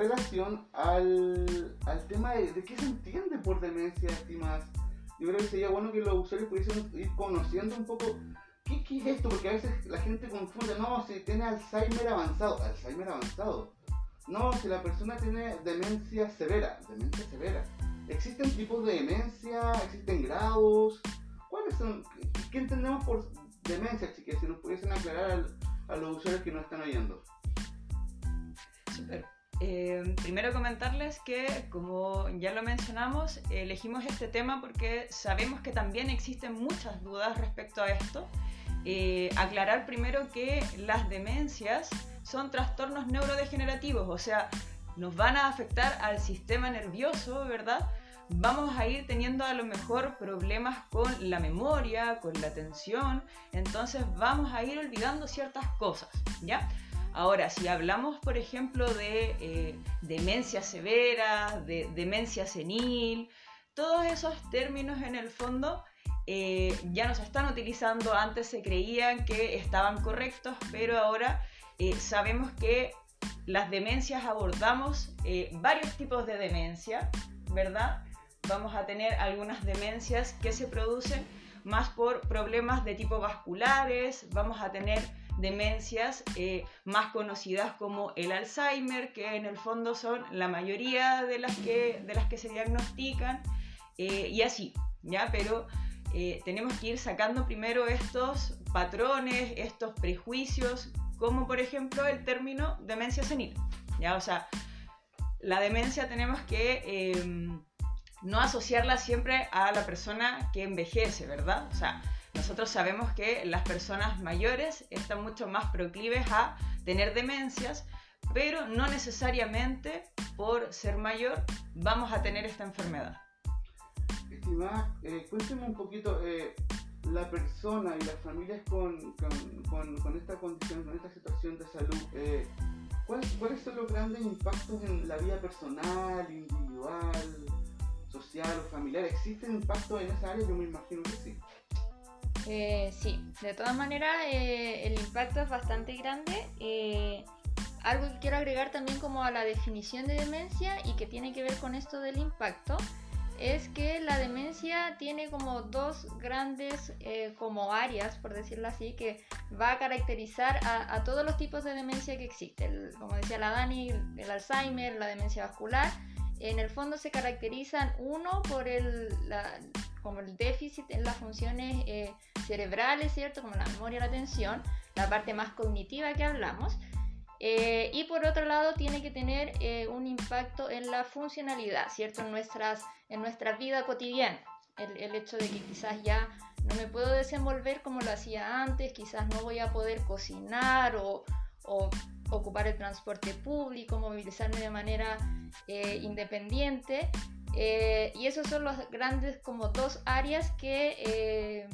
relación al, al tema de, qué se entiende por demencia, estimadas. Yo creo que sería bueno que los usuarios pudiesen ir conociendo un poco qué, qué es esto, porque a veces la gente confunde, no, si tiene Alzheimer avanzado, Alzheimer avanzado. No, si la persona tiene demencia severa, demencia severa. ¿Existen tipos de demencia? ¿Existen grados? ¿Cuáles son? ¿Qué entendemos por demencia, chicas? Si nos pudiesen aclarar a los usuarios que nos están oyendo. Eh, primero comentarles que, como ya lo mencionamos, elegimos este tema porque sabemos que también existen muchas dudas respecto a esto. Eh, aclarar primero que las demencias son trastornos neurodegenerativos, o sea, nos van a afectar al sistema nervioso, ¿verdad? Vamos a ir teniendo a lo mejor problemas con la memoria, con la atención, entonces vamos a ir olvidando ciertas cosas, ¿ya? Ahora, si hablamos, por ejemplo, de eh, demencia severa, de demencia senil, todos esos términos en el fondo eh, ya no se están utilizando. Antes se creían que estaban correctos, pero ahora eh, sabemos que las demencias abordamos varios tipos de demencia, ¿verdad? Vamos a tener algunas demencias que se producen más por problemas de tipo vasculares, vamos a tener demencias eh, más conocidas como el Alzheimer, que en el fondo son la mayoría de las que, de las que se diagnostican, eh, y así, ¿ya? Pero eh, tenemos que ir sacando primero estos patrones, estos prejuicios, como por ejemplo el término demencia senil, ¿ya? O sea, la demencia tenemos que em, no asociarla siempre a la persona que envejece, ¿verdad? Nosotros sabemos que las personas mayores están mucho más proclives a tener demencias, pero no necesariamente por ser mayor vamos a tener esta enfermedad. Estimada, eh, cuénteme un poquito, eh, la persona y las familias con, con, esta condición, con esta situación de salud, eh, ¿cuáles, ¿cuáles son los grandes impactos en la vida personal, individual, social o familiar? ¿Existen impactos en esa área? Yo me imagino que sí. Eh, sí, de todas maneras eh, el impacto es bastante grande. Eh, algo que quiero agregar también como a la definición de demencia y que tiene que ver con esto del impacto es que la demencia tiene como dos grandes como áreas, por decirlo así, que va a caracterizar a, todos los tipos de demencia que existen. como decía la Dani, el Alzheimer, la demencia vascular. En el fondo se caracterizan uno por el, como el déficit en las funciones eh, cerebrales, ¿cierto? Como la memoria, la atención, la parte más cognitiva que hablamos. Eh, y por otro lado, tiene que tener eh, un impacto en la funcionalidad, ¿cierto? En, nuestras, en nuestra vida cotidiana. El, el, hecho de que quizás ya no me puedo desenvolver como lo hacía antes, quizás no voy a poder cocinar o, o ocupar el transporte público, movilizarme de manera independiente. Eh, y esos son los grandes como dos áreas que eh,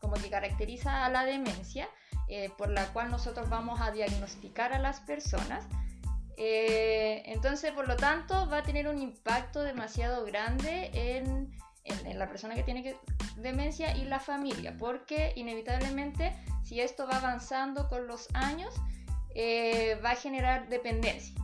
como que caracteriza a la demencia, eh, por la cual nosotros vamos a diagnosticar a las personas. entonces, por lo tanto, va a tener un impacto demasiado grande en, en, la persona que tiene demencia y la familia, porque inevitablemente, si esto va avanzando con los años, va a generar dependencia,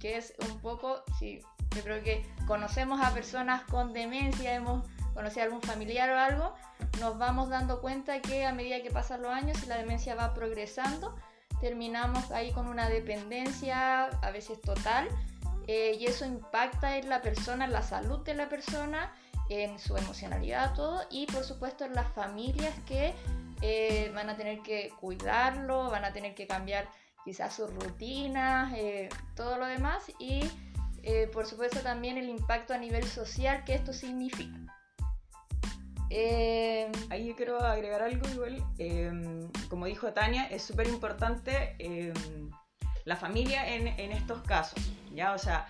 que es un poco, si yo creo que conocemos a personas con demencia, hemos conocido a algún familiar o algo, nos vamos dando cuenta que a medida que pasan los años y la demencia va progresando, terminamos ahí con una dependencia a veces total eh, y eso impacta en la persona, en la salud de la persona, en su emocionalidad, todo y por supuesto en las familias que eh, van a tener que cuidarlo, van a tener que cambiar quizás sus rutinas, eh, todo lo demás y eh, por supuesto también el impacto a nivel social que esto significa. Eh, Ahí quiero agregar algo igual. Em, como dijo Tania, es súper importante em, la familia en, en, estos casos. ¿ya? O sea,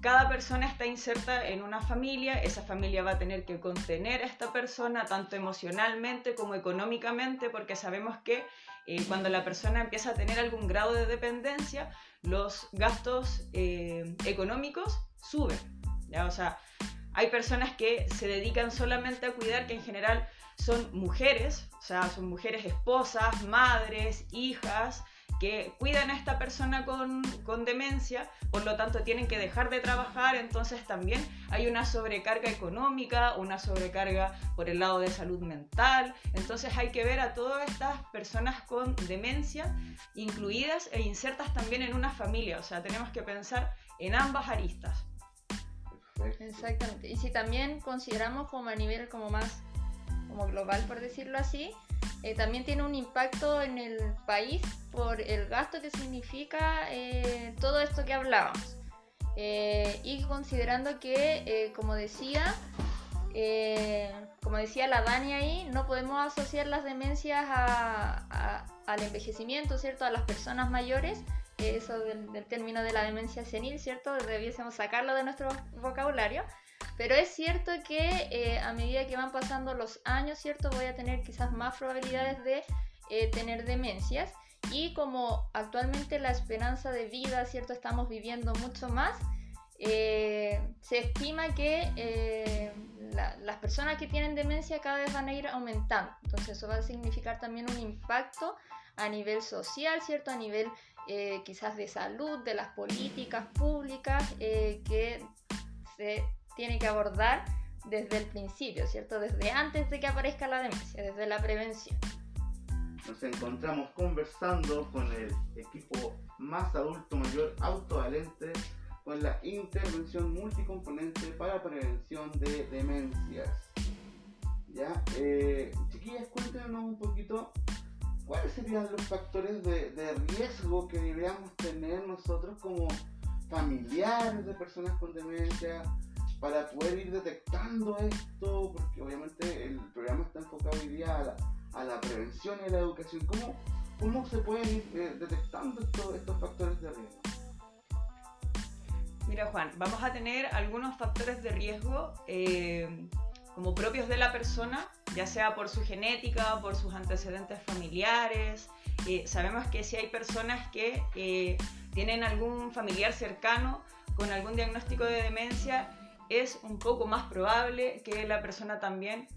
cada persona está inserta en una familia, esa familia va a tener que contener a esta persona tanto emocionalmente como económicamente, porque sabemos que eh, cuando la persona empieza a tener algún grado de dependencia, los gastos eh, económicos suben. ¿ya? O sea, hay personas que se dedican solamente a cuidar, que en general son mujeres, o sea, son mujeres esposas, madres, hijas, que cuidan a esta persona con, con, demencia, por lo tanto tienen que dejar de trabajar, entonces también hay una sobrecarga económica, una sobrecarga por el lado de salud mental, entonces hay que ver a todas estas personas con demencia incluidas e insertas también en una familia, o sea, tenemos que pensar en ambas aristas. Exactamente, y si también consideramos como a nivel como más como global, por decirlo así, eh, también tiene un impacto en el país por el gasto que significa eh, todo esto que hablábamos. Eh, y considerando que, como decía, como decía la Dani ahí, no podemos asociar las demencias al envejecimiento, ¿cierto? A las personas mayores, eso del, del, término de la demencia senil, ¿cierto? Debiésemos sacarlo de nuestro vocabulario. Pero es cierto que eh, a medida que van pasando los años, ¿cierto? Voy a tener quizás más probabilidades de eh, tener demencias. Y como actualmente la esperanza de vida, ¿cierto? Estamos viviendo mucho más, eh, se estima que las personas que tienen demencia cada vez van a ir aumentando. Entonces eso va a significar también un impacto a nivel social, ¿cierto? A nivel quizás de salud, de las políticas públicas que se tiene que abordar desde el principio, ¿cierto? Desde antes de que aparezca la demencia, desde la prevención. Nos encontramos conversando con el equipo más adulto mayor autovalente con la intervención multicomponente para prevención de demencias. ¿Ya? Eh, chiquillas, cuéntenos un poquito cuáles serían los factores de, de riesgo que deberíamos tener nosotros como familiares de personas con demencia, para poder ir detectando esto, porque obviamente el programa está enfocado hoy día a la, prevención y a la educación. ¿Cómo, cómo se pueden ir eh, detectando estos factores de riesgo? Mira Juan, vamos a tener algunos factores de riesgo eh, como propios de la persona, ya sea por su genética, por sus antecedentes familiares. Eh, sabemos que si hay personas que tienen algún familiar cercano con algún diagnóstico de demencia, es un poco más probable que la persona también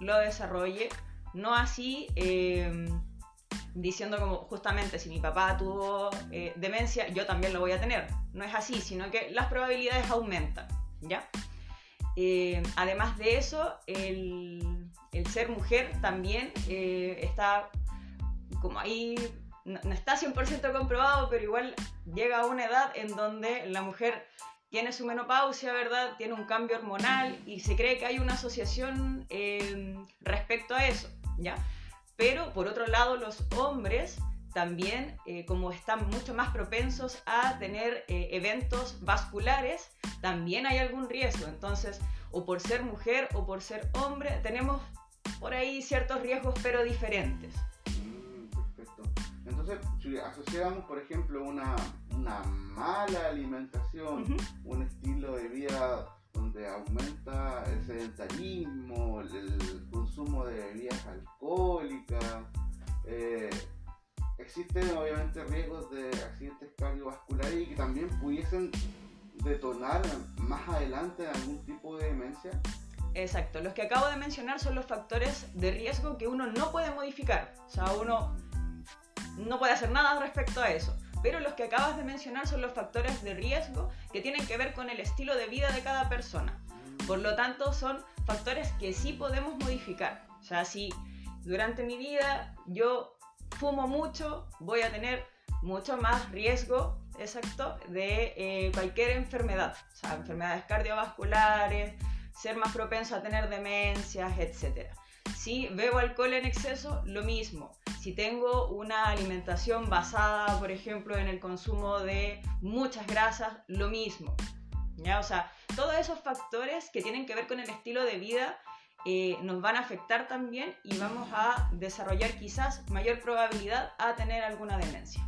lo desarrolle. No así eh, diciendo como justamente si mi papá tuvo eh, demencia, yo también lo voy a tener. No es así, sino que las probabilidades aumentan. ¿ya? Eh, además de eso, el, ser mujer también está como ahí, no, no está 100% comprobado, pero igual llega a una edad en donde la mujer tiene su menopausia, ¿verdad? Tiene un cambio hormonal y se cree que hay una asociación eh, respecto a eso, ¿ya? Pero por otro lado, los hombres también, eh, como están mucho más propensos a tener eh, eventos vasculares, también hay algún riesgo. Entonces, o por ser mujer o por ser hombre, tenemos por ahí ciertos riesgos, pero diferentes. Mm, perfecto. Entonces, si asociamos, por ejemplo, una una mala alimentación, un estilo de vida donde aumenta el sedentarismo, el, consumo de bebidas alcohólicas. Eh, existen obviamente riesgos de accidentes cardiovasculares y que también pudiesen detonar más adelante algún tipo de demencia. Exacto, los que acabo de mencionar son los factores de riesgo que uno no puede modificar. O sea, uno no puede hacer nada respecto a eso pero los que acabas de mencionar son los factores de riesgo que tienen que ver con el estilo de vida de cada persona. Por lo tanto, son factores que sí podemos modificar. O sea, si durante mi vida yo fumo mucho, voy a tener mucho más riesgo, exacto, de eh, cualquier enfermedad. O sea, enfermedades cardiovasculares, ser más propenso a tener demencias, etc. Si bebo alcohol en exceso, lo mismo si tengo una alimentación basada, por ejemplo, en el consumo de muchas grasas, lo mismo. ¿ya? O sea, todos esos factores que tienen que ver con el estilo de vida eh, nos van a afectar también y vamos a desarrollar quizás mayor probabilidad a tener alguna demencia.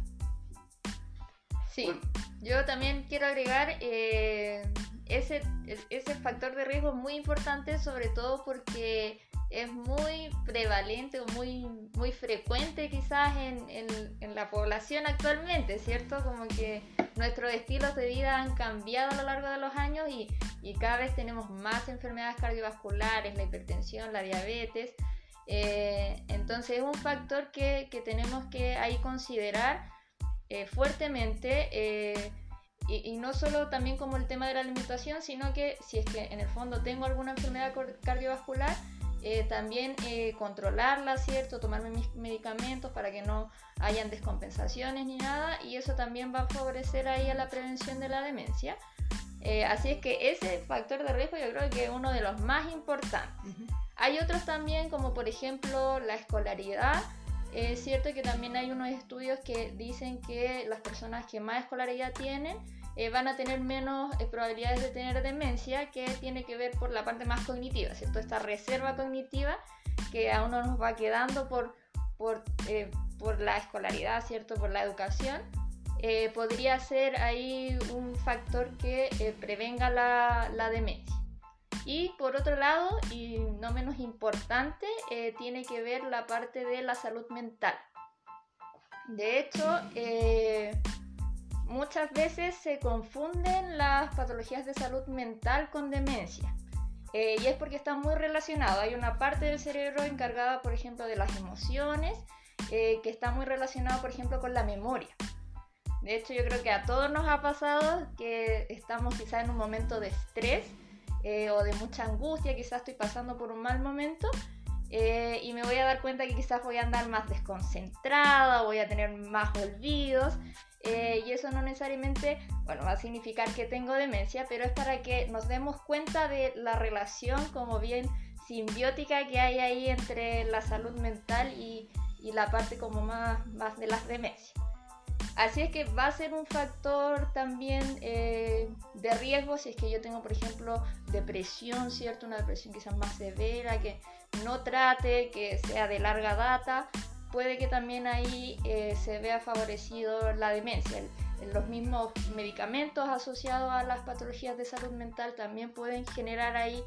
Sí, yo también quiero agregar eh, ese, ese factor de riesgo muy importante, sobre todo porque es muy prevalente o muy, muy frecuente quizás en, en, la población actualmente, ¿cierto? Como que nuestros estilos de vida han cambiado a lo largo de los años y, y cada vez tenemos más enfermedades cardiovasculares, la hipertensión, la diabetes. Eh, entonces es un factor que, que, tenemos que ahí considerar eh, fuertemente. Eh, y, no solo también como el tema de la alimentación, sino que si es que en el fondo tengo alguna enfermedad cardiovascular, eh, también controlarla, ¿cierto? Tomarme mis medicamentos para que no hayan descompensaciones ni nada. Y eso también va a favorecer ahí a la prevención de la demencia. así es que ese factor de riesgo yo creo que es uno de los más importantes. Hay otros también, como por ejemplo la escolaridad. Es cierto que también hay unos estudios que dicen que las personas que más escolaridad tienen eh, van a tener menos eh, probabilidades de tener demencia, que tiene que ver por la parte más cognitiva, ¿cierto? Esta reserva cognitiva que a uno nos va quedando por, por, eh, por la escolaridad, ¿cierto? Por la educación. podría ser ahí un factor que prevenga la, la demencia. Y por otro lado, y no menos importante, eh, tiene que ver la parte de la salud mental. De hecho, eh, muchas veces se confunden las patologías de salud mental con demencia. Eh, y es porque está muy relacionado. Hay una parte del cerebro encargada, por ejemplo, de las emociones, que está muy relacionado, por ejemplo, con la memoria. De hecho, yo creo que a todos nos ha pasado que estamos quizá en un momento de estrés eh, o de mucha angustia, quizás estoy pasando por un mal momento eh, y me voy a dar cuenta que quizás voy a andar más desconcentrada, voy a tener más olvidos eh, y eso no necesariamente, bueno, va a significar que tengo demencia, pero es para que nos demos cuenta de la relación como bien simbiótica que hay ahí entre la salud mental y, y la parte como más, más de las demencias. Así es que va a ser un factor también eh, de riesgo si es que yo tengo, por ejemplo, depresión, ¿cierto? Una depresión quizás más severa, que no trate, que sea de larga data, puede que también ahí eh, se vea favorecido la demencia. los mismos medicamentos asociados a las patologías de salud mental también pueden generar ahí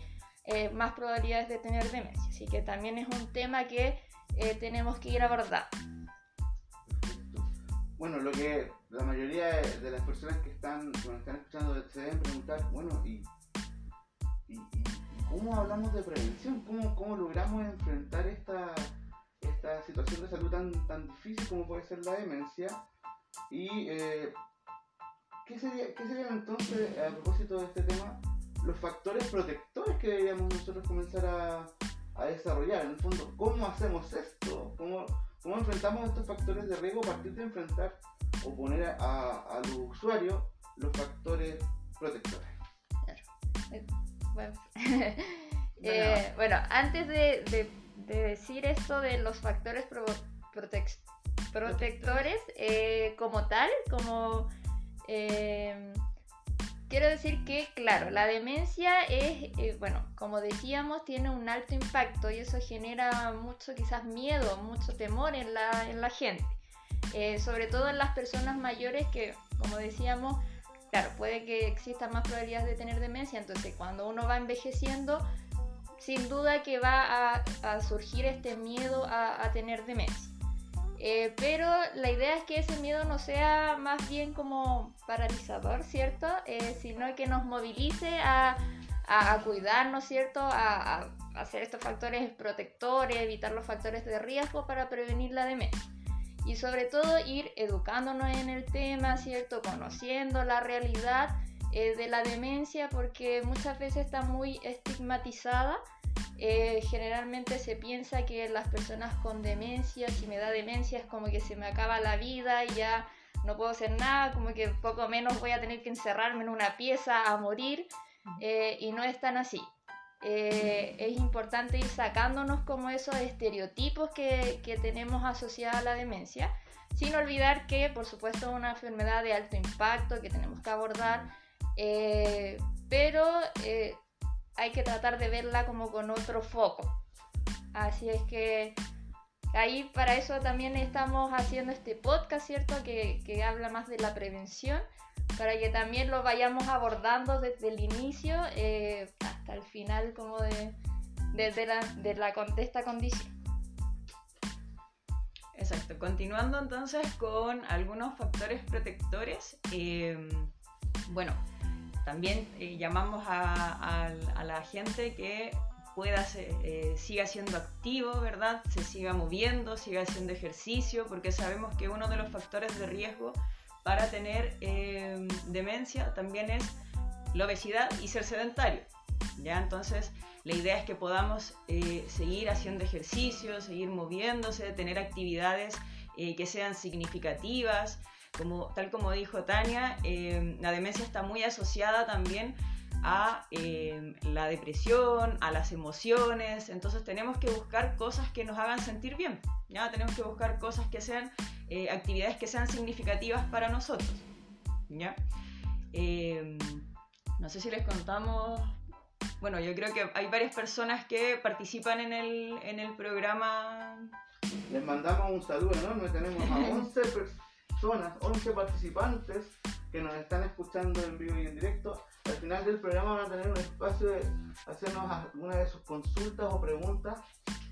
eh, más probabilidades de tener demencia. Así que también es un tema que tenemos que ir abordando bueno, lo que la mayoría de las personas que están, están escuchando se deben preguntar, bueno, ¿y, cómo hablamos de prevención? ¿Cómo, cómo logramos enfrentar esta, esta situación de salud tan, tan difícil como puede ser la demencia? Y eh, ¿qué, sería, ¿qué serían entonces, a propósito de este tema, los factores protectores que deberíamos nosotros comenzar a, a desarrollar? En el fondo, ¿cómo hacemos esto? ¿Cómo, ¿Cómo enfrentamos estos factores de riesgo a partir de enfrentar o poner a, a los usuarios los factores protectores? Eh, eh, bueno. antes de, decir esto de los factores protectores eh, como tal, como Quiero decir que, claro, la demencia es, eh, bueno, como decíamos, tiene un alto impacto y eso genera mucho quizás miedo, mucho temor en la, en la gente. Eh, sobre todo en las personas mayores que, como decíamos, claro, puede que existan más probabilidades de tener demencia, entonces cuando uno va envejeciendo, sin duda que va a, surgir este miedo a, a tener demencia. Eh, pero la idea es que ese miedo no sea más bien como paralizador, ¿cierto? Eh, sino que nos movilice a, cuidarnos, ¿cierto? A, hacer estos factores protectores, evitar los factores de riesgo para prevenir la demencia. Y sobre todo ir educándonos en el tema, ¿cierto? Conociendo la realidad eh, de la demencia porque muchas veces está muy estigmatizada eh, generalmente se piensa que las personas con demencia, si me da demencia es como que se me acaba la vida y ya no puedo hacer nada, como que poco menos voy a tener que encerrarme en una pieza a morir eh, y no es tan así. Eh, es importante ir sacándonos como esos estereotipos que, que, tenemos asociados a la demencia, sin olvidar que por supuesto es una enfermedad de alto impacto que tenemos que abordar, pero hay que tratar de verla como con otro foco. Así es que ahí para eso también estamos haciendo este podcast, ¿cierto? Que, habla más de la prevención, para que también lo vayamos abordando desde el inicio eh, hasta el final como de, desde la, de la contesta condición. Exacto, continuando entonces con algunos factores protectores. Eh, bueno, también eh, llamamos a, la gente que pueda eh, siga siendo activo, ¿verdad? Se siga moviendo, siga haciendo ejercicio, porque sabemos que uno de los factores de riesgo para tener em, demencia también es la obesidad y ser sedentario. ¿ya? Entonces, la idea es que podamos eh, seguir haciendo ejercicio, seguir moviéndose, tener actividades eh, que sean significativas. Como, tal como dijo Tania, em, la demencia está muy asociada también a em, la depresión, a las emociones, entonces tenemos que buscar cosas que nos hagan sentir bien, ¿ya? Tenemos que buscar cosas que sean, eh, actividades que sean significativas para nosotros, ¿ya? Em, no sé si les contamos, bueno, yo creo que hay varias personas que participan en el, en el programa. Les mandamos un saludo enorme, tenemos a 11 personas, 11 participantes que nos están escuchando en vivo y en directo al final del programa van a tener un espacio de hacernos alguna de sus consultas o preguntas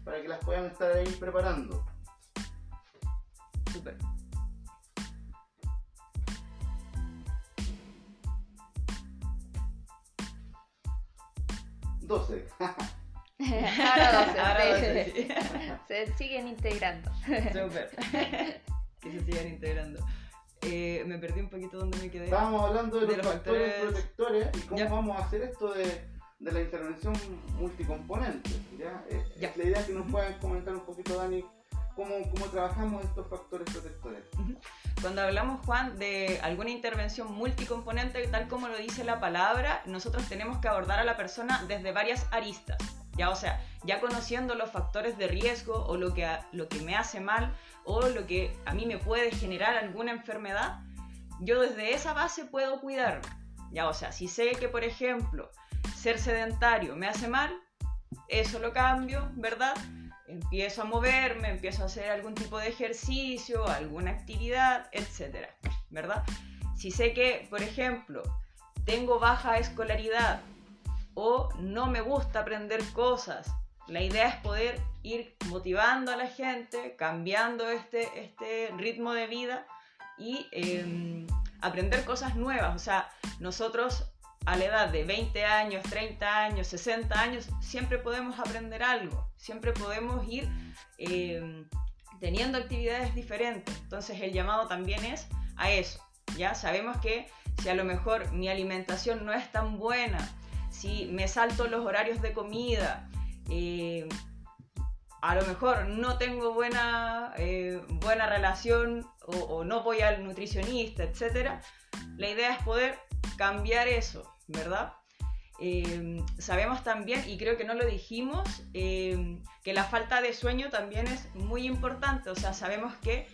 para que las puedan estar ahí preparando. Super. Doce. Ahora 12. Ahora 12 Se siguen integrando. Super. que se sigan integrando. Eh, me perdí un poquito donde me quedé. Estábamos hablando de, los, factores, protectores y cómo vamos a hacer esto de, de la intervención multicomponente. ¿ya? Eh, la idea es que nos puedan comentar un poquito, Dani, cómo, cómo trabajamos estos factores protectores. Cuando hablamos, Juan, de alguna intervención multicomponente, tal como lo dice la palabra, nosotros tenemos que abordar a la persona desde varias aristas. Ya, o sea, ya conociendo los factores de riesgo o lo que, lo que me hace mal o lo que a mí me puede generar alguna enfermedad, yo desde esa base puedo cuidarme. Ya, o sea, si sé que, por ejemplo, ser sedentario me hace mal, eso lo cambio, ¿verdad? Empiezo a moverme, empiezo a hacer algún tipo de ejercicio, alguna actividad, etcétera, ¿verdad? Si sé que, por ejemplo, tengo baja escolaridad o no me gusta aprender cosas, la idea es poder ir motivando a la gente, cambiando este, este ritmo de vida y em, aprender cosas nuevas. O sea, nosotros a la edad de 20 años, 30 años, 60 años, siempre podemos aprender algo, siempre podemos ir em, teniendo actividades diferentes. Entonces el llamado también es a eso. Ya sabemos que si a lo mejor mi alimentación no es tan buena, si me salto los horarios de comida, eh, a lo mejor no tengo buena, eh, buena relación o, no voy al nutricionista, etc. La idea es poder cambiar eso, ¿verdad? Eh, sabemos también, y creo que no lo dijimos, que la falta de sueño también es muy importante. O sea, sabemos que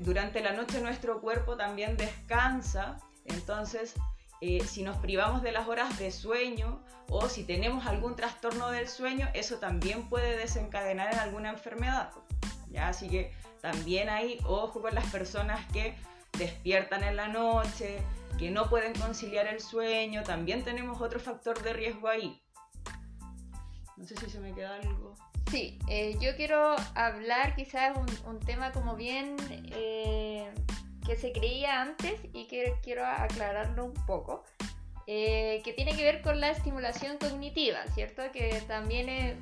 durante la noche nuestro cuerpo también descansa, entonces eh, si nos privamos de las horas de sueño o si tenemos algún trastorno del sueño, eso también puede desencadenar en alguna enfermedad. ¿ya? Así que también hay ojo con las personas que despiertan en la noche, que no pueden conciliar el sueño, también tenemos otro factor de riesgo ahí. No sé si se me queda algo. Sí, eh, yo quiero hablar quizás un, un tema como bien eh, que se creía antes y que quiero aclararlo un poco, eh, que tiene que ver con la estimulación cognitiva, ¿cierto? Que también eh,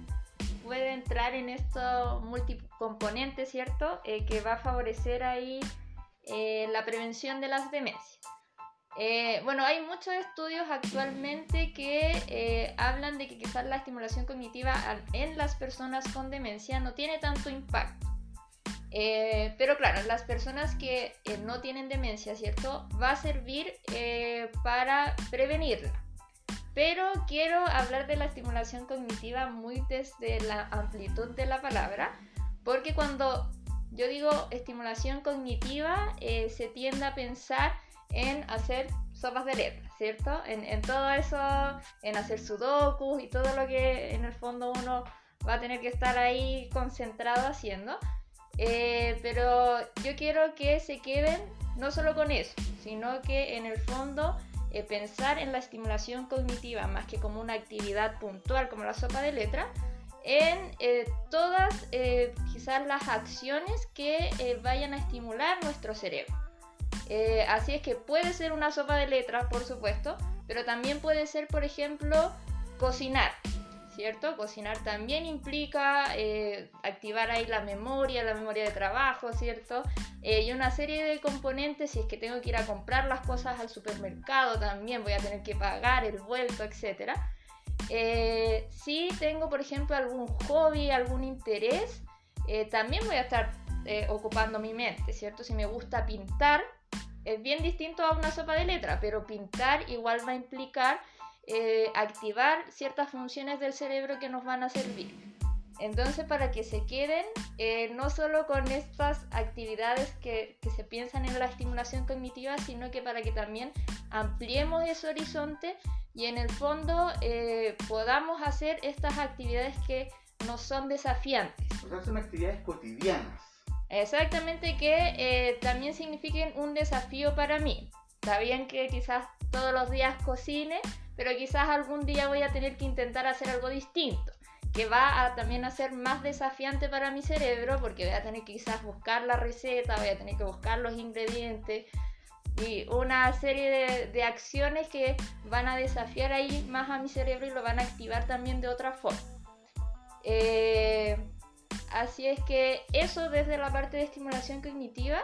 puede entrar en estos multicomponentes, ¿cierto? Eh, que va a favorecer ahí la prevención de las demencias. bueno, hay muchos estudios actualmente que hablan de que quizás la estimulación cognitiva en las personas con demencia no tiene tanto impacto. Eh, pero claro, las personas que eh, no tienen demencia, ¿cierto? Va a servir eh, para prevenirla. Pero quiero hablar de la estimulación cognitiva muy desde la amplitud de la palabra, porque cuando yo digo estimulación cognitiva, se tiende a pensar en hacer sopas de letras, ¿cierto? En, en todo eso, en hacer sudokus y todo lo que en el fondo uno va a tener que estar ahí concentrado haciendo. Eh, pero yo quiero que se queden no solo con eso, sino que en el fondo eh, pensar en la estimulación cognitiva más que como una actividad puntual como la sopa de letra, en eh, todas quizás las acciones que vayan a estimular nuestro cerebro. así es que puede ser una sopa de letras, por supuesto, pero también puede ser, por ejemplo, cocinar, ¿cierto? Cocinar también implica eh, activar ahí la memoria, la memoria de trabajo, ¿cierto? Eh, y una serie de componentes, si es que tengo que ir a comprar las cosas al supermercado también, voy a tener que pagar el vuelto, etc. Eh, si tengo, por ejemplo, algún hobby, algún interés, también voy a estar ocupando mi mente, ¿cierto? Si me gusta pintar, es bien distinto a una sopa de letra, pero pintar igual va a implicar eh, activar ciertas funciones del cerebro que nos van a servir. Entonces, para que se queden, eh, no solo con estas actividades que, se piensan en la estimulación cognitiva, sino que para que también ampliemos ese horizonte y en el fondo eh, podamos hacer estas actividades que no son desafiantes. O sea, son actividades cotidianas. Exactamente, que también signifiquen un desafío para mí. Está bien que quizás todos los días cocine, pero quizás algún día voy a tener que intentar hacer algo distinto, que va a también a ser más desafiante para mi cerebro, porque voy a tener que quizás buscar la receta, voy a tener que buscar los ingredientes y una serie de, acciones que van a desafiar ahí más a mi cerebro y lo van a activar también de otra forma. Eh, así es que eso desde la parte de estimulación cognitiva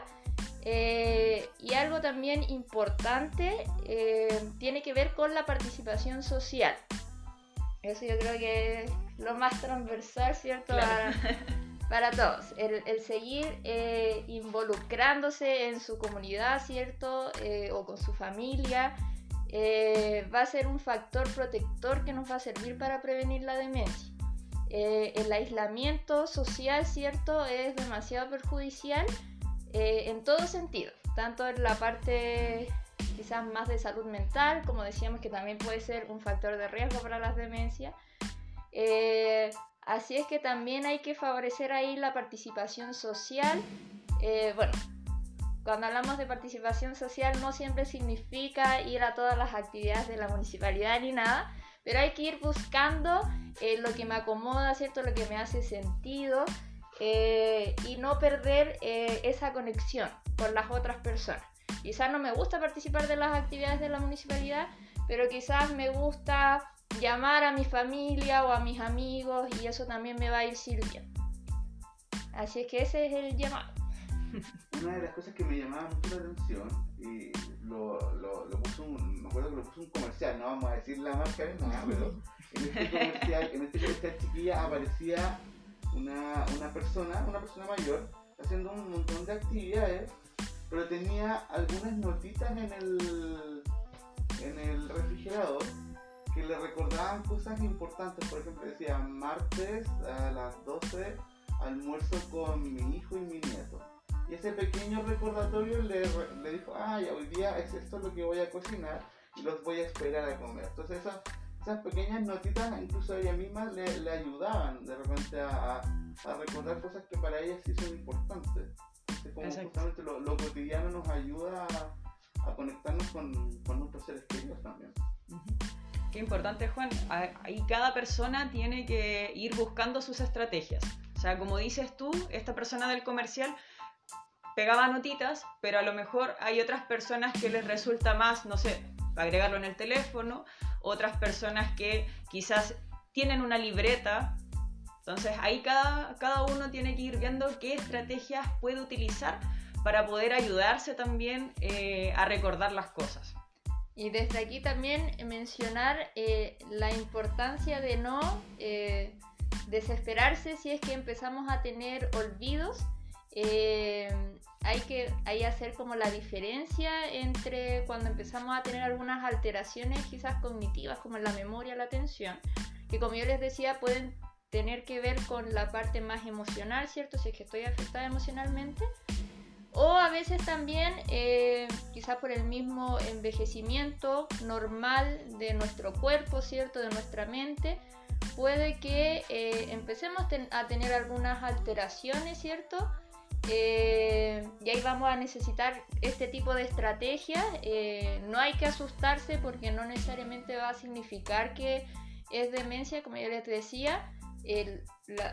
eh, y algo también importante eh, tiene que ver con la participación social. Eso yo creo que es lo más transversal, ¿cierto? Para, todos. El, seguir eh, involucrándose en su comunidad, ¿cierto? o con su familia. va a ser un factor protector que nos va a servir para prevenir la demencia. el aislamiento social, ¿cierto? Es demasiado perjudicial eh, en todo sentido, tanto en la parte quizás más de salud mental, como decíamos que también puede ser un factor de riesgo para las demencias. Eh, así es que también hay que favorecer ahí la participación social. Eh, bueno, cuando hablamos de participación social no siempre significa ir a todas las actividades de la municipalidad ni nada, pero hay que ir buscando lo que me acomoda, ¿cierto? Lo que me hace sentido. Eh, y no perder eh, esa conexión con las otras personas. Quizás no me gusta participar de las actividades de la municipalidad, pero quizás me gusta llamar a mi familia o a mis amigos y eso también me va a ir sirviendo. Así es que ese es el llamado. Una de las cosas que me llamaba mucho la atención y lo, lo, lo puso un, me acuerdo que lo puso un comercial, no vamos a decir la marca, no, pero en este comercial, en este comercial chiquilla aparecía una, una persona, una persona mayor, haciendo un montón de actividades, pero tenía algunas notitas en el, en el refrigerador que le recordaban cosas importantes. Por ejemplo, decía martes a las 12 almuerzo con mi hijo y mi nieto. Y ese pequeño recordatorio le, le dijo, ya hoy día es esto lo que voy a cocinar y los voy a esperar a comer. Entonces esas esas pequeñas notitas incluso a ella misma le, ayudaban de repente a, recordar cosas que para ella sí son importantes. como justamente lo, cotidiano nos ayuda a, conectarnos con, nuestros seres queridos también. Qué importante, Juan. Ahí cada persona tiene que ir buscando sus estrategias. O sea, como dices tú, esta persona del comercial pegaba notitas, pero a lo mejor hay otras personas que les resulta más, no sé, agregarlo en el teléfono otras personas que quizás tienen una libreta. Entonces ahí cada, cada uno tiene que ir viendo qué estrategias puede utilizar para poder ayudarse también eh, a recordar las cosas. Y desde aquí también mencionar eh, la importancia de no eh, desesperarse si es que empezamos a tener olvidos hay que hacer como la diferencia entre cuando empezamos a tener algunas alteraciones quizás cognitivas como en la memoria, la atención, que como yo les decía pueden tener que ver con la parte más emocional, ¿cierto? Si es que estoy afectada emocionalmente. O a veces también, eh, quizás por el mismo envejecimiento normal de nuestro cuerpo, ¿cierto? De nuestra mente, puede que eh, empecemos a tener algunas alteraciones, ¿cierto? Eh, y ahí vamos a necesitar este tipo de estrategias. Eh, no hay que asustarse porque no necesariamente va a significar que es demencia, como ya les decía.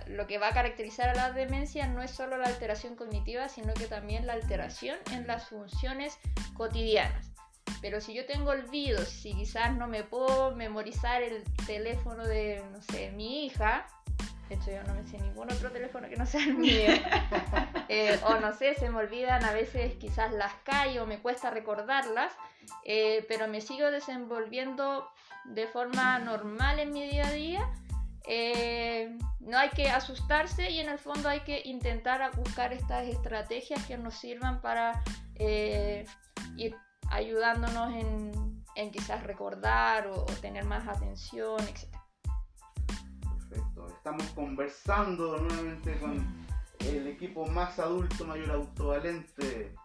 lo que va a caracterizar a la demencia no es solo la alteración cognitiva, sino que también la alteración en las funciones cotidianas. Pero si yo tengo olvidos, si quizás no me puedo memorizar el teléfono de, no sé, mi hija, de hecho yo no me sé ningún otro teléfono que no sea el mío, eh, o no sé, se me olvidan a veces quizás las calles o me cuesta recordarlas, eh, pero me sigo desenvolviendo de forma normal en mi día a día. Eh, no hay que asustarse y en el fondo hay que intentar buscar estas estrategias que nos sirvan para ir ayudándonos en, en quizás recordar o, tener más atención, etc. Estamos conversando nuevamente con el equipo más adulto, mayor autovalente,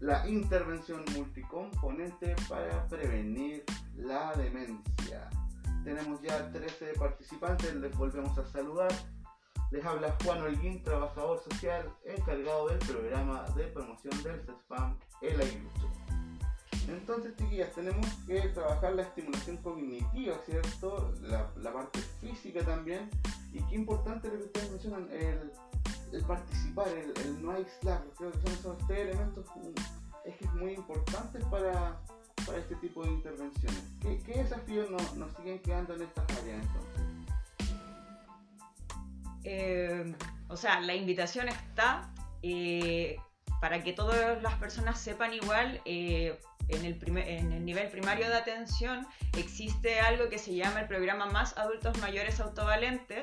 la intervención multicomponente para prevenir la demencia. Tenemos ya 13 participantes, les volvemos a saludar. Les habla Juan Holguín, trabajador social encargado del programa de promoción del CESPAM El Aguilucho. Entonces, chiquillas, tenemos que trabajar la estimulación cognitiva, ¿cierto? La, parte física también. Y qué importante lo que ustedes mencionan, el, participar, el, no aislar. Creo que son esos tres elementos es que es muy importantes para, este tipo de intervenciones. ¿Qué, desafíos nos, siguen quedando en estas áreas entonces? Eh, o sea, la invitación está eh, para que todas las personas sepan igual. Eh, en el, en el nivel primario de atención existe algo que se llama el programa Más Adultos Mayores Autovalentes,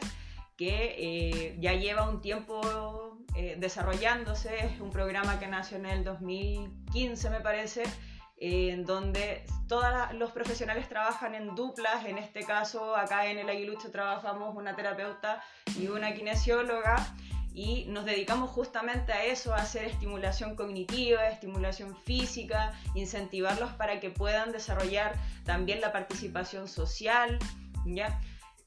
que eh, ya lleva un tiempo eh, desarrollándose, es un programa que nació en el 2015 me parece, eh, en donde todos los profesionales trabajan en duplas, en este caso acá en el Aguilucho trabajamos una terapeuta y una kinesióloga, y nos dedicamos justamente a eso, a hacer estimulación cognitiva, estimulación física, incentivarlos para que puedan desarrollar también la participación social, ¿ya?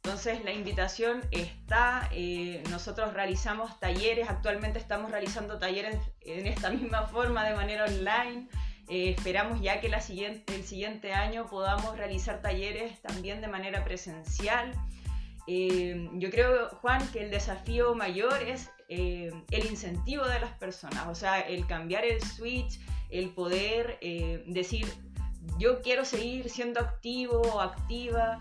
Entonces la invitación está, eh, nosotros realizamos talleres, actualmente estamos realizando talleres en esta misma forma de manera online, eh, esperamos ya que la siguiente, el siguiente año podamos realizar talleres también de manera presencial. Eh, yo creo, Juan, que el desafío mayor es eh, el incentivo de las personas, o sea, el cambiar el switch, el poder eh, decir, yo quiero seguir siendo activo o activa,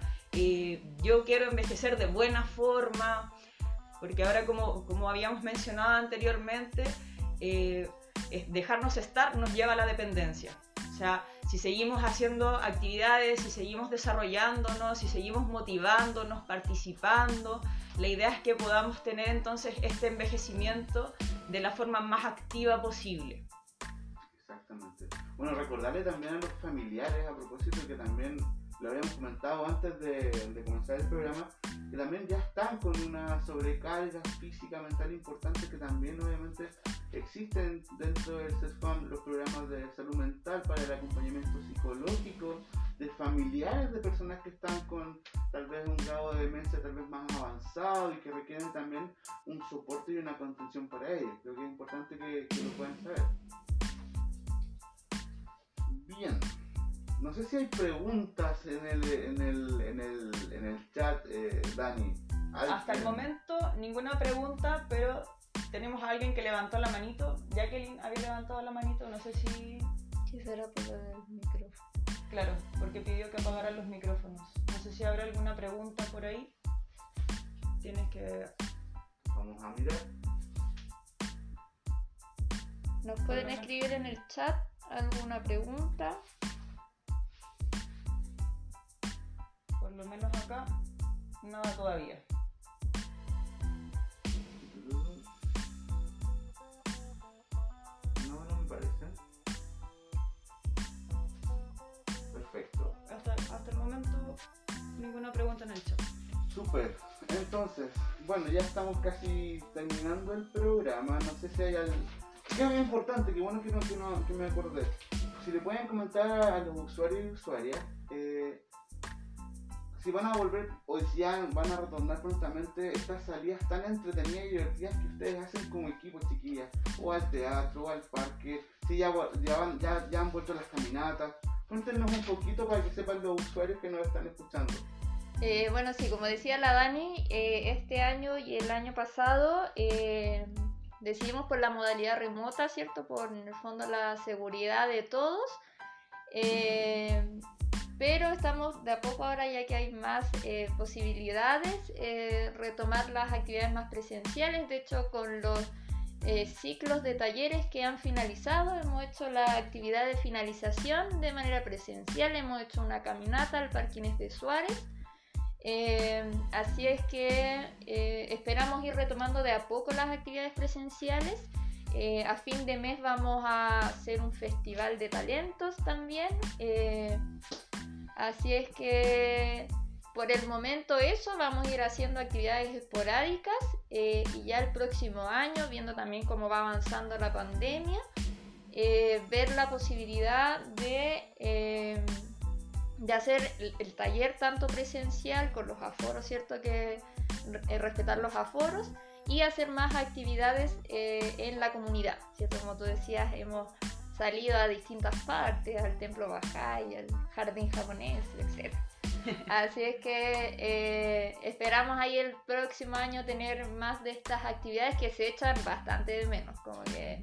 yo quiero envejecer de buena forma, porque ahora como, como habíamos mencionado anteriormente, dejarnos estar nos lleva a la dependencia. O sea, si seguimos haciendo actividades, si seguimos desarrollándonos, si seguimos motivándonos, participando, la idea es que podamos tener entonces este envejecimiento de la forma más activa posible. Exactamente. Bueno, recordarle también a los familiares, a propósito que también lo habíamos comentado antes de, comenzar el programa, que también ya están con una sobrecarga física, mental importante, que también obviamente existen dentro del CESFAM los programas de salud mental para el acompañamiento psicológico de familiares de personas que están con tal vez un grado de demencia tal vez más avanzado y que requieren también un soporte y una contención para ellos. Creo que es importante que, lo puedan saber. Bien. No sé si hay preguntas en el, en el, en el, en el chat, eh, Dani. Hasta el momento ninguna pregunta, pero tenemos a alguien que levantó la manito. Jacqueline había levantado la manito, no sé si... Quisiera poner el micrófono. Claro, porque pidió que apagaran los micrófonos. No sé si habrá alguna pregunta por ahí. Tienes que Vamos a mirar. Nos pueden escribir en el chat alguna pregunta. Por lo menos acá, nada todavía. ninguna pregunta en el chat. Super. Entonces, bueno, ya estamos casi terminando el programa. No sé si hay algo. Que es importante, que bueno que, no, que, no, que me acordé. Si le pueden comentar a los usuarios y usuarias eh, si van a volver o si ya van a retornar prontamente estas salidas tan entretenidas y divertidas que ustedes hacen como equipo, chiquillas, o al teatro, o al parque, si ya, ya, ya, ya han vuelto las caminatas. Cuéntenos un poquito para que sepan los usuarios que nos están escuchando. Eh, bueno, sí, como decía la Dani, eh, este año y el año pasado eh, decidimos por la modalidad remota, ¿cierto? Por en el fondo la seguridad de todos. Pero estamos de a poco ahora ya que hay más eh, posibilidades eh, retomar las actividades más presenciales. De hecho con los eh, ciclos de talleres que han finalizado hemos hecho la actividad de finalización de manera presencial. Hemos hecho una caminata al Parquines de Suárez. Así es que esperamos ir retomando de a poco las actividades presenciales. A fin de mes vamos a hacer un festival de talentos también Así es que por el momento eso, vamos a ir haciendo actividades esporádicas eh, y ya el próximo año, viendo también cómo va avanzando la pandemia, eh, ver la posibilidad de, eh, de hacer el, taller tanto presencial con los aforos, ¿cierto? Que respetar los aforos y hacer más actividades en la comunidad, ¿cierto? Como tú decías, hemos salido a distintas partes, al templo Bajay, al jardín japonés, etc. Así es que eh, esperamos ahí el próximo año tener más de estas actividades que se echan bastante de menos, como que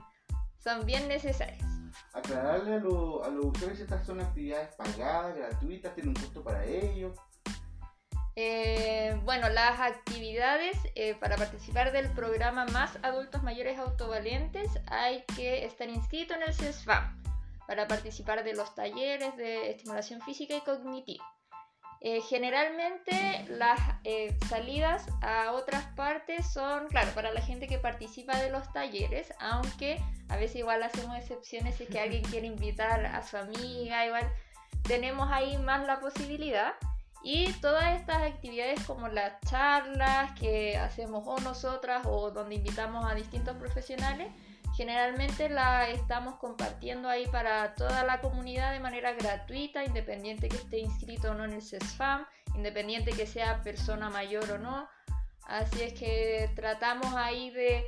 son bien necesarias. Aclararle a, a los usuarios estas son actividades pagadas, gratuitas, tienen un costo para ellos. Eh, bueno, las actividades eh, para participar del programa Más Adultos Mayores Autovalentes hay que estar inscrito en el CESFAM para participar de los talleres de estimulación física y cognitiva. Eh, generalmente las salidas a otras partes son, claro, para la gente que participa de los talleres, aunque a veces igual hacemos excepciones si es que alguien quiere invitar a su amiga, igual tenemos ahí más la posibilidad. Y todas estas actividades como las charlas que hacemos o nosotras o donde invitamos a distintos profesionales, generalmente la estamos compartiendo ahí para toda la comunidad de manera gratuita, independiente que esté inscrito o no en el CESFAM, independiente que sea persona mayor o no. Así es que tratamos ahí de,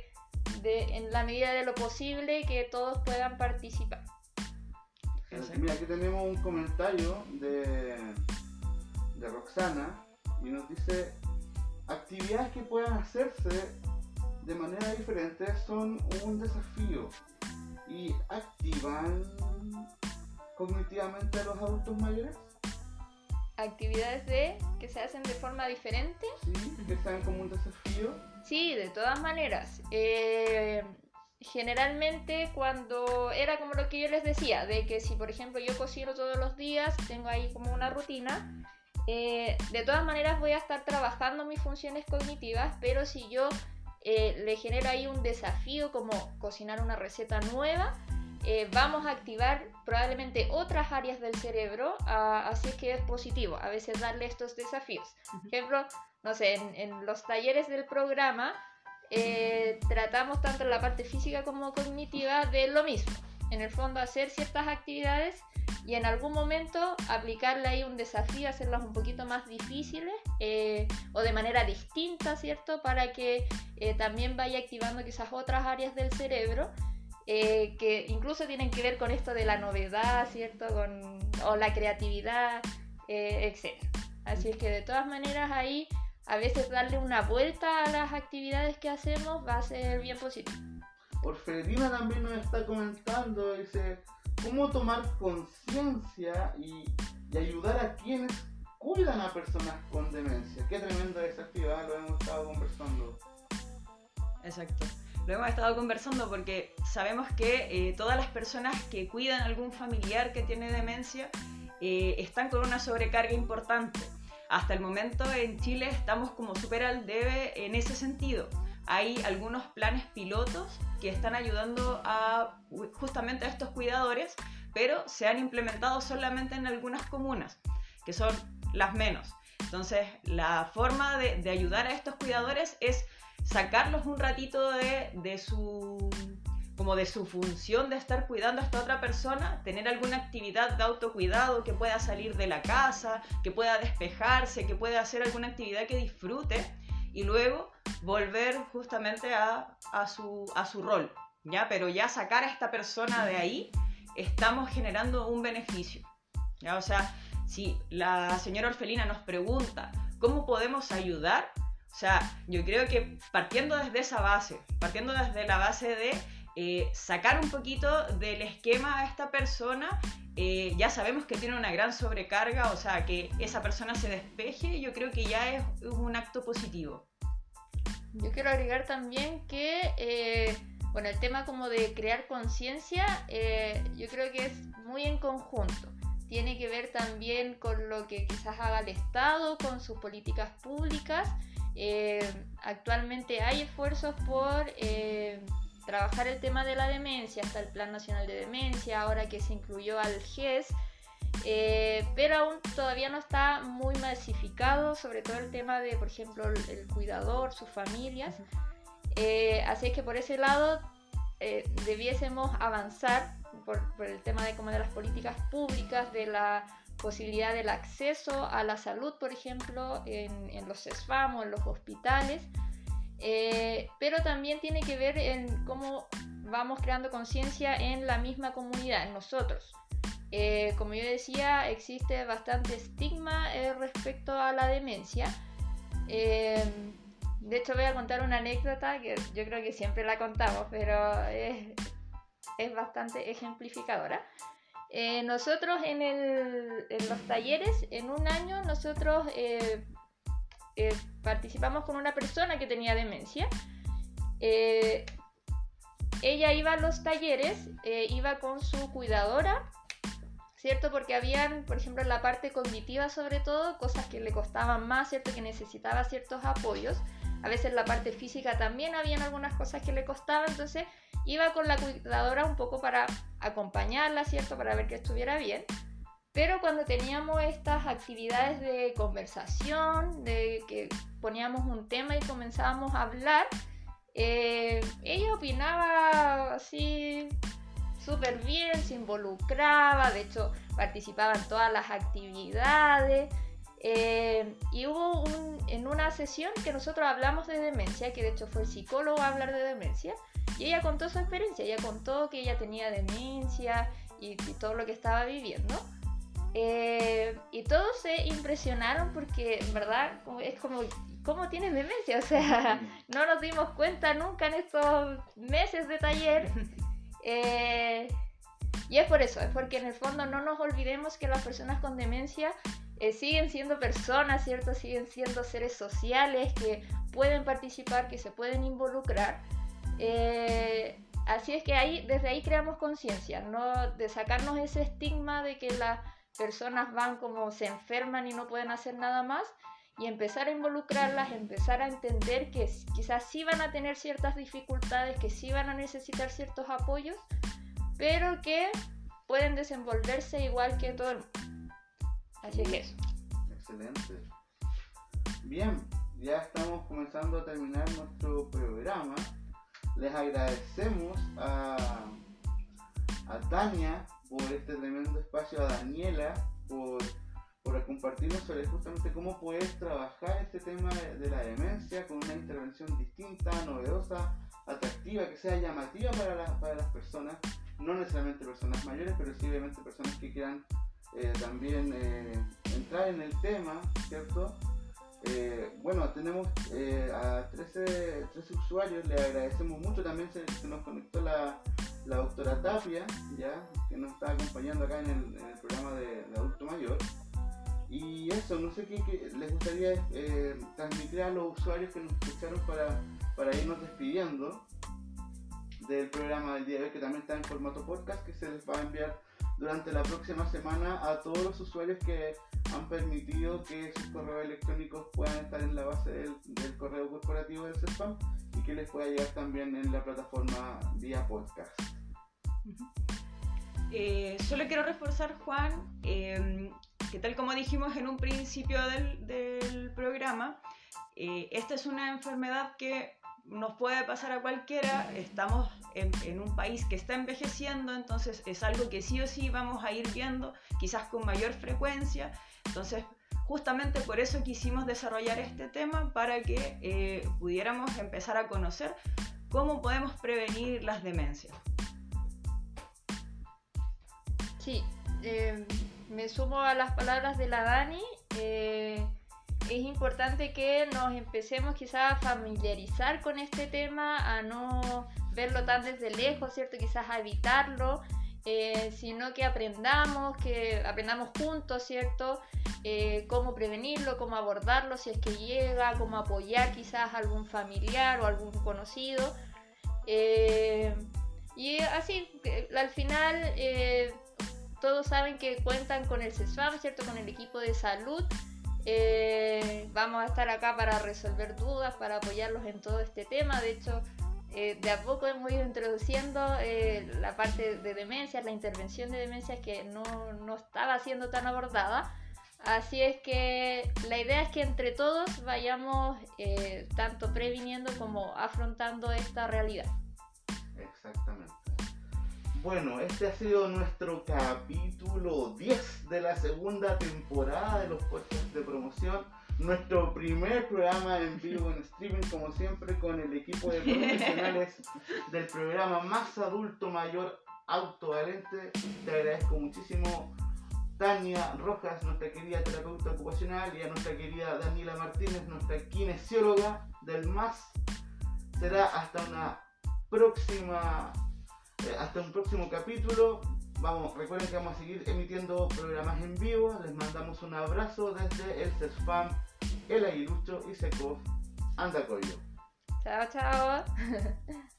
de en la medida de lo posible, que todos puedan participar. Mira, aquí tenemos un comentario de de Roxana y nos dice actividades que puedan hacerse de manera diferente son un desafío y activan cognitivamente a los adultos mayores. Actividades de que se hacen de forma diferente. Sí, que sean como un desafío. Sí, de todas maneras. Eh, generalmente cuando era como lo que yo les decía, de que si por ejemplo yo cocino todos los días, tengo ahí como una rutina, eh, de todas maneras voy a estar trabajando mis funciones cognitivas, pero si yo eh, le genero ahí un desafío como cocinar una receta nueva, eh, vamos a activar probablemente otras áreas del cerebro, así es que es positivo a veces darle estos desafíos. Por ejemplo, no sé, en, los talleres del programa tratamos tanto la parte física como cognitiva de lo mismo. En el fondo hacer ciertas actividades y en algún momento aplicarle ahí un desafío, hacerlas un poquito más difíciles eh, o de manera distinta, ¿cierto? Para que eh, también vaya activando quizás otras áreas del cerebro eh, que incluso tienen que ver con esto de la novedad, ¿cierto? Con, o la creatividad, etc. Así es que de todas maneras ahí a veces darle una vuelta a las actividades que hacemos va a ser bien positivo. Orfelina también nos está comentando, dice cómo tomar conciencia y, ayudar a quienes cuidan a personas con demencia. Qué tremendo desafío, ¿eh? lo hemos estado conversando. Exacto. Lo hemos estado conversando porque sabemos que eh, todas las personas que cuidan algún familiar que tiene demencia eh, están con una sobrecarga importante. Hasta el momento en Chile estamos como súper al debe en ese sentido hay algunos planes pilotos que están ayudando justamente a estos cuidadores, pero se han implementado solamente en algunas comunas, que son las menos. Entonces, la forma de, ayudar a estos cuidadores es sacarlos un ratito de, de, su como de su función de estar cuidando a esta otra persona, tener alguna actividad de autocuidado que pueda salir de la casa, que pueda despejarse, que pueda hacer alguna actividad que disfrute y luego volver justamente a, su, a su rol, ¿ya? Pero ya sacar a esta persona de ahí, estamos generando un beneficio, ¿ya? O sea, si la señora Orfelina nos pregunta cómo podemos ayudar, o sea, yo creo que partiendo desde esa base, partiendo desde la base de eh, sacar un poquito del esquema a esta persona. Eh, ya sabemos que tiene una gran sobrecarga, o sea, que esa persona se despeje, yo creo que ya es un acto positivo. Yo quiero agregar también que, eh, bueno, el tema como de crear conciencia, yo creo que es muy en conjunto. Tiene que ver también con lo que quizás haga el Estado, con sus políticas públicas. actualmente hay esfuerzos por trabajar el tema de la demencia, hasta el Plan Nacional de Demencia, ahora que se incluyó al GES, eh, pero aún todavía no está muy masificado, sobre todo el tema de, por ejemplo, el, cuidador, sus familias. Eh, así es que por ese lado eh, debiésemos avanzar por, el tema de, como de las políticas públicas, de la posibilidad del acceso a la salud, por ejemplo, en, en los CESFAM o en los hospitales. Eh, pero también tiene que ver en cómo vamos creando conciencia en la misma comunidad, en nosotros. Eh, como yo decía, existe bastante estigma eh, respecto a la demencia. de hecho, voy a contar una anécdota que yo creo que siempre la contamos, pero es, bastante ejemplificadora. nosotros en, los talleres, en un año, nosotros eh, participamos con una persona que tenía demencia. Eh, ella iba a los talleres, eh, iba con su cuidadora, ¿cierto? Porque habían, por ejemplo, la parte cognitiva sobre todo, cosas que le costaban más, ¿cierto? Que necesitaba ciertos apoyos. A veces la parte física también habían algunas cosas que le costaban, entonces iba con la cuidadora un poco para acompañarla, ¿cierto? Para ver que estuviera bien. Pero cuando teníamos estas actividades de conversación, de que poníamos un tema y comenzábamos a hablar, eh, ella opinaba así súper bien, se involucraba, de hecho participaba en todas las actividades. Eh, y hubo un, en una sesión que nosotros hablamos de demencia, que de hecho fue el psicólogo a hablar de demencia, y ella contó su experiencia, ella contó que ella tenía demencia y, y todo lo que estaba viviendo. Eh, y todos se impresionaron porque, en verdad, es como, ¿cómo tienes demencia? O sea, no nos dimos cuenta nunca en estos meses de taller. Eh, y es por eso, es porque en el fondo no nos olvidemos que las personas con demencia eh, siguen siendo personas, ¿cierto? Siguen siendo seres sociales que pueden participar, que se pueden involucrar. así es que ahí, desde ahí creamos conciencia, ¿no? De sacarnos ese estigma de que la personas van como se enferman y no pueden hacer nada más y empezar a involucrarlas, empezar a entender que quizás sí van a tener ciertas dificultades, que sí van a necesitar ciertos apoyos, pero que pueden desenvolverse igual que todo el mundo. Así que eso. Excelente. Bien, ya estamos comenzando a terminar nuestro programa. Les agradecemos a, a Tania por este tremendo espacio, a Daniela por, por compartirnos sobre justamente cómo puedes trabajar este tema de, la demencia con una intervención distinta, novedosa, atractiva, que sea llamativa para, para las personas, no necesariamente personas mayores, pero sí obviamente personas que quieran eh, también eh, entrar en el tema, ¿cierto? Eh, bueno, tenemos a 13, 13, usuarios, le agradecemos mucho, también se, se nos conectó la, la doctora Tapia, ya, que nos está acompañando acá en el, programa de, adulto mayor. Y eso, no sé qué, les gustaría eh, transmitir a los usuarios que nos escucharon para, para irnos despidiendo del programa del día de hoy, que también está en formato podcast, que se les va a enviar durante la próxima semana a todos los usuarios que han permitido que sus correos electrónicos puedan estar en la base del, del correo corporativo del CESPAM y que les pueda llegar también en la plataforma vía podcast. Eh, solo quiero reforzar, Juan, em, que tal como dijimos en un principio del, programa, eh, esta es una enfermedad que nos puede pasar a cualquiera, estamos en, un país que está envejeciendo, entonces es algo que sí o sí vamos a ir viendo, quizás con mayor frecuencia, entonces justamente por eso quisimos desarrollar este tema para que eh, pudiéramos empezar a conocer cómo podemos prevenir las demencias. Sí, em, me sumo a las palabras de la Dani. Eh, es importante que nos empecemos quizás a familiarizar con este tema, a no verlo tan desde lejos, ¿cierto? Quizás a evitarlo, eh, sino que aprendamos, que aprendamos juntos, ¿cierto? Eh, cómo prevenirlo, cómo abordarlo si es que llega, cómo apoyar quizás a algún familiar o algún conocido. Y así, al final todos saben que cuentan con el CESFAM, ¿cierto? Con el equipo de salud. vamos a estar acá para resolver dudas, para apoyarlos en todo este tema. De hecho, eh, de a poco hemos ido introduciendo eh, la parte de demencias, la intervención de demencias que no, no, estaba siendo tan abordada. Así es que la idea es que entre todos vayamos eh, tanto previniendo como afrontando esta realidad. Exactamente. Bueno, este ha sido nuestro capítulo 10 de la segunda temporada de los podcasts de promoción nuestro primer programa en vivo en streaming, como siempre, con el equipo de profesionales del programa más adulto mayor autovalente. Te agradezco muchísimo, Tania Rojas, nuestra querida terapeuta ocupacional, y a nuestra querida Daniela Martínez, nuestra kinesióloga del MAS. Será hasta una próxima, eh, hasta un próximo capítulo. Vamos, recuerden que vamos a seguir emitiendo programas en vivo. Les mandamos un abrazo desde el CESFAM, el Aguilucho y Secov Andacoyo. Chao, chao.